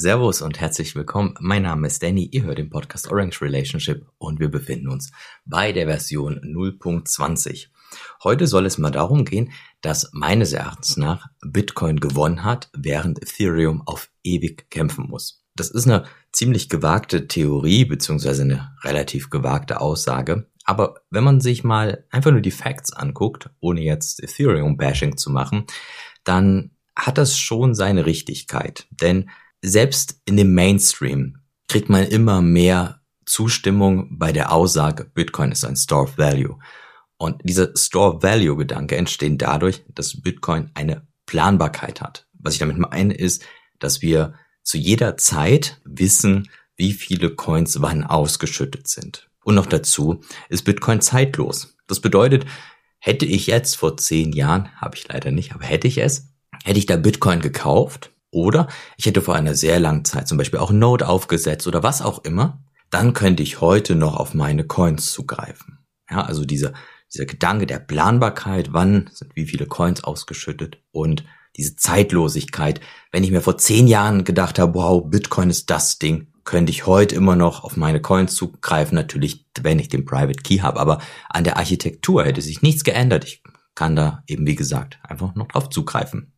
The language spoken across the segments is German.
Servus und herzlich willkommen. Mein Name ist Danny, ihr hört den Podcast Orange Relationship und wir befinden uns bei der Version 0.20. Heute soll es mal darum gehen, dass meines Erachtens nach Bitcoin gewonnen hat, während Ethereum auf ewig kämpfen muss. Das ist eine ziemlich gewagte Theorie beziehungsweise eine relativ gewagte Aussage. Aber wenn man sich mal einfach nur die Facts anguckt, ohne jetzt Ethereum-Bashing zu machen, dann hat das schon seine Richtigkeit. Denn selbst in dem Mainstream kriegt man immer mehr Zustimmung bei der Aussage, Bitcoin ist ein Store of Value. Und dieser Store of Value Gedanke entsteht dadurch, dass Bitcoin eine Planbarkeit hat. Was ich damit meine ist, dass wir zu jeder Zeit wissen, wie viele Coins wann ausgeschüttet sind. Und noch dazu ist Bitcoin zeitlos. Das bedeutet, hätte ich jetzt vor zehn Jahren, habe ich leider nicht, aber hätte ich es, hätte ich da Bitcoin gekauft, oder ich hätte vor einer sehr langen Zeit zum Beispiel auch Node aufgesetzt oder was auch immer, dann könnte ich heute noch auf meine Coins zugreifen. Ja, also dieser, dieser Gedanke der Planbarkeit, wann sind wie viele Coins ausgeschüttet und diese Zeitlosigkeit. Wenn ich mir vor zehn Jahren gedacht habe, wow, Bitcoin ist das Ding, könnte ich heute immer noch auf meine Coins zugreifen, natürlich, wenn ich den Private Key habe, aber an der Architektur hätte sich nichts geändert. Ich kann da eben, wie gesagt, einfach noch drauf zugreifen.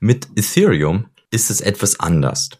Mit Ethereum ist es etwas anders.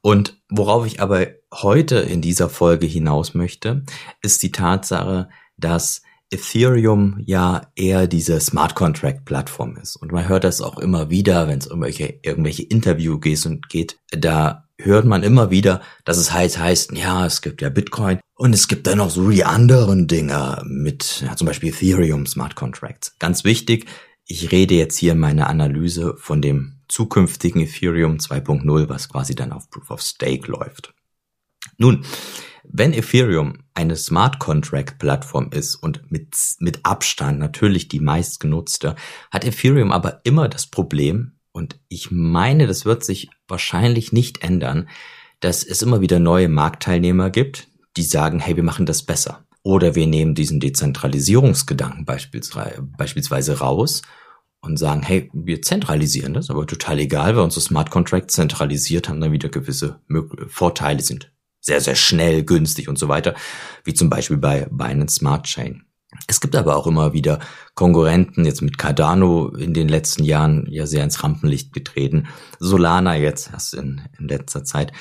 Und worauf ich aber heute in dieser Folge hinaus möchte, ist die Tatsache, dass Ethereum ja eher diese Smart Contract Plattform ist. Und man hört das auch immer wieder, wenn es irgendwelche, irgendwelche Interview geht da hört man immer wieder, dass es heißt, heißt, ja, es gibt ja Bitcoin und es gibt dann noch so die anderen Dinge mit, ja, zum Beispiel Ethereum Smart Contracts. Ganz wichtig, ich rede jetzt hier in meiner Analyse von dem zukünftigen Ethereum 2.0, was quasi dann auf Proof of Stake läuft. Nun, wenn Ethereum eine Smart Contract Plattform ist und mit, mit Abstand natürlich die meistgenutzte, hat Ethereum aber immer das Problem, und ich meine, das wird sich wahrscheinlich nicht ändern, dass es immer wieder neue Marktteilnehmer gibt, die sagen, hey, wir machen das besser. Oder wir nehmen diesen Dezentralisierungsgedanken beispielsweise raus und sagen, hey, wir zentralisieren das, aber total egal, weil unsere Smart Contracts zentralisiert haben dann wieder gewisse Vorteile sind sehr, sehr schnell, günstig und so weiter, wie zum Beispiel bei Binance Smart Chain. Es gibt aber auch immer wieder Konkurrenten, jetzt mit Cardano in den letzten Jahren ja sehr ins Rampenlicht getreten, Solana jetzt erst in, in letzter Zeit.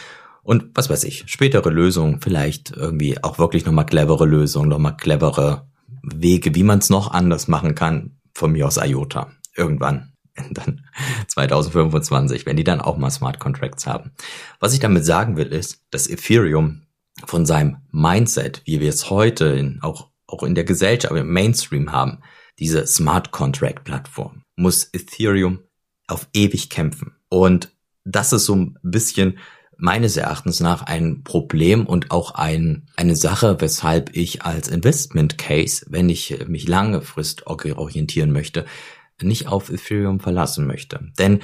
Und was weiß ich, spätere Lösungen, vielleicht irgendwie auch wirklich nochmal clevere Lösungen, nochmal clevere Wege, wie man es noch anders machen kann, von mir aus IOTA irgendwann dann 2025, wenn die dann auch mal Smart Contracts haben. Was ich damit sagen will, ist, dass Ethereum von seinem Mindset, wie wir es heute in, auch, auch in der Gesellschaft, im Mainstream haben, diese Smart Contract Plattform, muss Ethereum auf ewig kämpfen. Und das ist so ein bisschen meines Erachtens nach ein Problem und auch ein, eine Sache, weshalb ich als Investment Case, wenn ich mich lange Frist orientieren möchte, nicht auf Ethereum verlassen möchte. Denn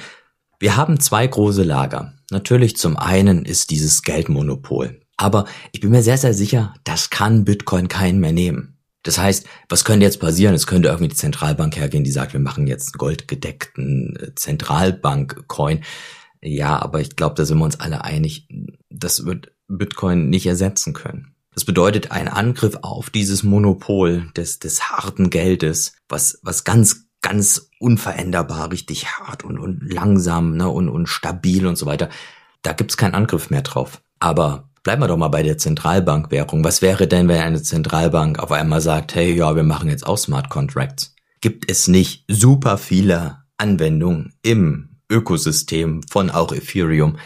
wir haben zwei große Lager. Natürlich zum einen ist dieses Geldmonopol. Aber ich bin mir sehr, sehr sicher, das kann Bitcoin keinen mehr nehmen. Das heißt, was könnte jetzt passieren? Es könnte irgendwie die Zentralbank hergehen, die sagt, wir machen jetzt goldgedeckten äh, Zentralbank-Coin. Ja, aber ich glaube, da sind wir uns alle einig, das wird Bitcoin nicht ersetzen können. Das bedeutet ein Angriff auf dieses Monopol des, des harten Geldes, was, was ganz ganz unveränderbar, richtig hart und, und langsam ne, und, und stabil und so weiter. Da gibt's keinen Angriff mehr drauf. Aber bleiben wir doch mal bei der Zentralbankwährung. Was wäre denn, wenn eine Zentralbank auf einmal sagt, hey, ja, wir machen jetzt auch Smart Contracts? Gibt es nicht super viele Anwendungen im Ökosystem von auch Ethereum,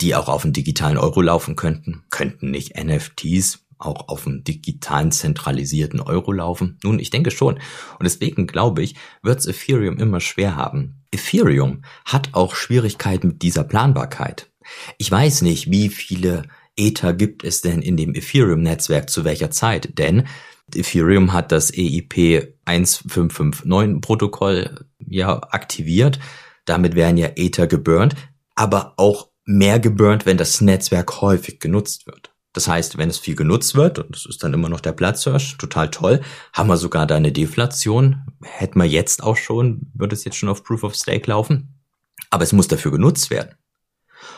die auch auf dem digitalen Euro laufen könnten? Könnten nicht NFTs auch auf dem digitalen zentralisierten Euro laufen? Nun, ich denke schon. Und deswegen glaube ich, wird es Ethereum immer schwer haben. Ethereum hat auch Schwierigkeiten mit dieser Planbarkeit. Ich weiß nicht, wie viele Ether gibt es denn in dem Ethereum-Netzwerk zu welcher Zeit, denn Ethereum hat das EIP 1559 Protokoll ja aktiviert. Damit werden ja Ether geburnt, aber auch mehr geburnt, wenn das Netzwerk häufig genutzt wird. Das heißt, wenn es viel genutzt wird, und das ist dann immer noch der Platzhirsch, total toll, haben wir sogar da eine Deflation. Hätten wir jetzt auch schon, würde es jetzt schon auf Proof of Stake laufen. Aber es muss dafür genutzt werden.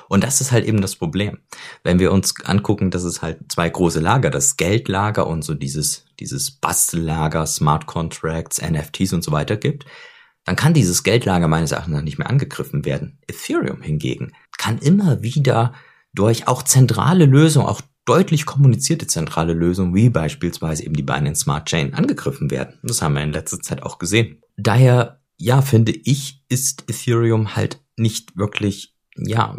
Und das ist halt eben das Problem. Wenn wir uns angucken, dass es halt zwei große Lager, das Geldlager und so dieses, dieses Bastellager, Smart Contracts, NFTs und so weiter gibt, dann kann dieses Geldlager meines Erachtens nicht mehr angegriffen werden. Ethereum hingegen kann immer wieder durch auch zentrale Lösungen, auch deutlich kommunizierte zentrale Lösungen, wie beispielsweise eben die Binance Smart Chain, angegriffen werden. Das haben wir in letzter Zeit auch gesehen. Daher, ja, finde ich, ist Ethereum halt nicht wirklich, ja,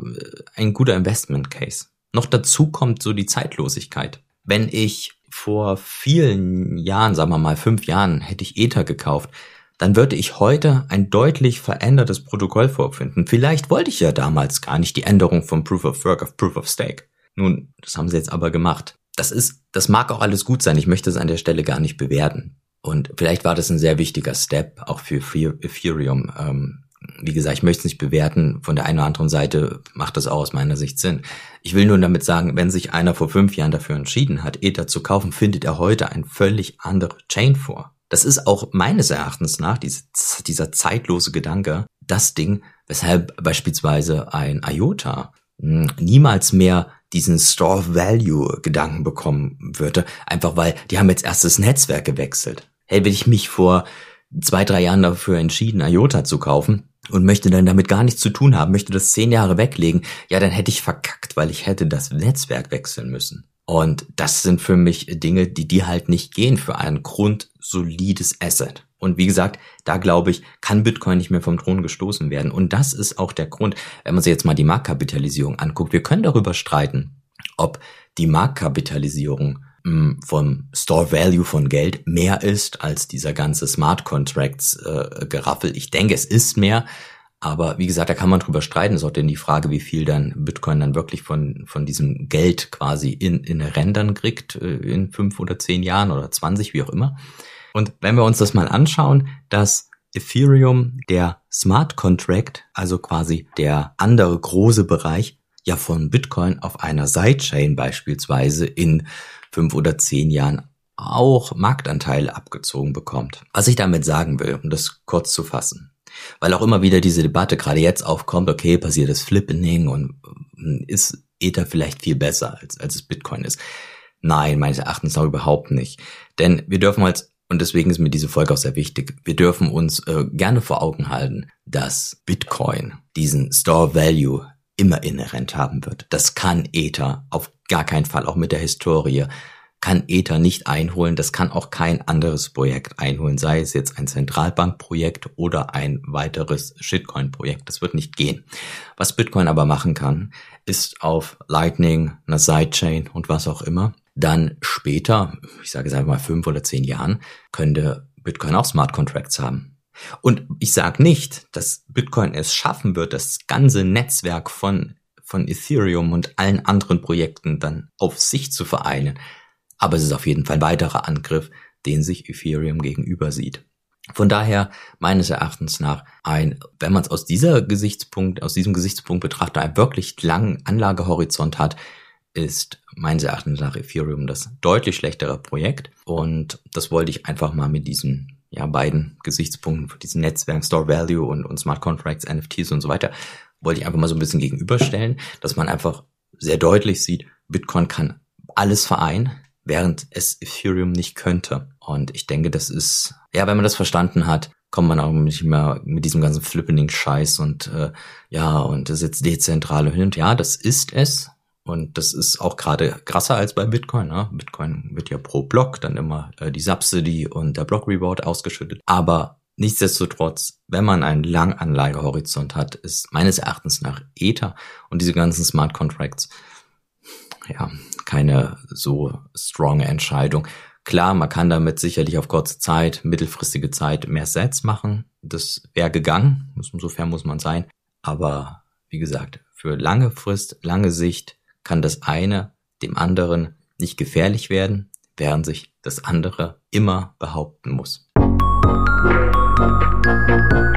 ein guter Investment Case. Noch dazu kommt so die Zeitlosigkeit. Wenn ich vor vielen Jahren, sagen wir mal fünf Jahren, hätte ich Ether gekauft, dann würde ich heute ein deutlich verändertes Protokoll vorfinden. Vielleicht wollte ich ja damals gar nicht die Änderung von Proof of Work auf Proof of Stake. Nun, das haben sie jetzt aber gemacht. Das ist, das mag auch alles gut sein. Ich möchte es an der Stelle gar nicht bewerten. Und vielleicht war das ein sehr wichtiger Step auch für Ethereum. Ähm, wie gesagt, ich möchte es nicht bewerten. Von der einen oder anderen Seite macht das auch aus meiner Sicht Sinn. Ich will nur damit sagen, wenn sich einer vor fünf Jahren dafür entschieden hat, Ether zu kaufen, findet er heute ein völlig andere Chain vor. Das ist auch meines Erachtens nach diese, dieser zeitlose Gedanke, das Ding, weshalb beispielsweise ein IOTA hm, niemals mehr diesen Store Value Gedanken bekommen würde, einfach weil die haben jetzt erst das Netzwerk gewechselt. Wenn ich mich vor zwei, drei Jahren dafür entschieden, IOTA zu kaufen und möchte dann damit gar nichts zu tun haben, möchte das zehn Jahre weglegen, ja, dann hätte ich verkackt, weil ich hätte das Netzwerk wechseln müssen. Und das sind für mich Dinge, die die halt nicht gehen für ein grundsolides Asset. Und wie gesagt, da glaube ich, kann Bitcoin nicht mehr vom Thron gestoßen werden. Und das ist auch der Grund, wenn man sich jetzt mal die Marktkapitalisierung anguckt. Wir können darüber streiten, ob die Marktkapitalisierung hm, vom Store Value von Geld mehr ist als dieser ganze Smart Contracts äh, Geraffel. Ich denke, es ist mehr, aber wie gesagt, da kann man drüber streiten. Ist auch denn die Frage, wie viel dann Bitcoin dann wirklich von, von diesem Geld quasi in, in Rändern kriegt, äh, in fünf oder zehn Jahren oder zwanzig, wie auch immer. Und wenn wir uns das mal anschauen, dass Ethereum, der Smart Contract, also quasi der andere große Bereich, ja von Bitcoin auf einer Sidechain beispielsweise in fünf oder zehn Jahren auch Marktanteile abgezogen bekommt. Was ich damit sagen will, um das kurz zu fassen. Weil auch immer wieder diese Debatte gerade jetzt aufkommt, okay, passiert das Flippening und hm, ist Ether vielleicht viel besser als, als es Bitcoin ist. Nein, meines Erachtens auch überhaupt nicht. Denn wir dürfen als, und deswegen ist mir diese Folge auch sehr wichtig, wir dürfen uns äh, gerne vor Augen halten, dass Bitcoin diesen Store Value immer inhärent haben wird. Das kann Ether auf gar keinen Fall, auch mit der Historie kann Ether nicht einholen, das kann auch kein anderes Projekt einholen, sei es jetzt ein Zentralbankprojekt oder ein weiteres Shitcoin-Projekt. Das wird nicht gehen. Was Bitcoin aber machen kann, ist auf Lightning, einer Sidechain und was auch immer, dann später, ich sage es einfach mal fünf oder zehn Jahren, könnte Bitcoin auch Smart Contracts haben. Und ich sage nicht, dass Bitcoin es schaffen wird, das ganze Netzwerk von, von Ethereum und allen anderen Projekten dann auf sich zu vereinen. Aber es ist auf jeden Fall ein weiterer Angriff, den sich Ethereum gegenüber sieht. Von daher meines Erachtens nach ein, wenn man es aus dieser Gesichtspunkt, aus diesem Gesichtspunkt betrachtet, einen wirklich langen Anlagehorizont hat, ist meines Erachtens nach Ethereum das deutlich schlechtere Projekt. Und das wollte ich einfach mal mit diesen ja, beiden Gesichtspunkten, diesen Netzwerk, Store Value und, und Smart Contracts, NFTs und so weiter, wollte ich einfach mal so ein bisschen gegenüberstellen, dass man einfach sehr deutlich sieht, Bitcoin kann alles vereinen, während es Ethereum nicht könnte. Und ich denke, das ist, ja, wenn man das verstanden hat, kommt man auch nicht mehr mit diesem ganzen Flippening-Scheiß und äh, ja, und das ist jetzt dezentral und ja, das ist es. Und das ist auch gerade krasser als bei Bitcoin. Ne? Bitcoin wird ja pro Block dann immer äh, die Subsidy und der Block Reward ausgeschüttet. Aber nichtsdestotrotz, wenn man einen Langanlagehorizont hat, ist meines Erachtens nach Ether und diese ganzen Smart Contracts ja, keine so stronge Entscheidung. Klar, man kann damit sicherlich auf kurze Zeit, mittelfristige Zeit mehr Sets machen. Das wäre gegangen, insofern muss man sein. Aber wie gesagt, für lange Frist, lange Sicht kann das eine dem anderen nicht gefährlich werden, während sich das andere immer behaupten muss. Musik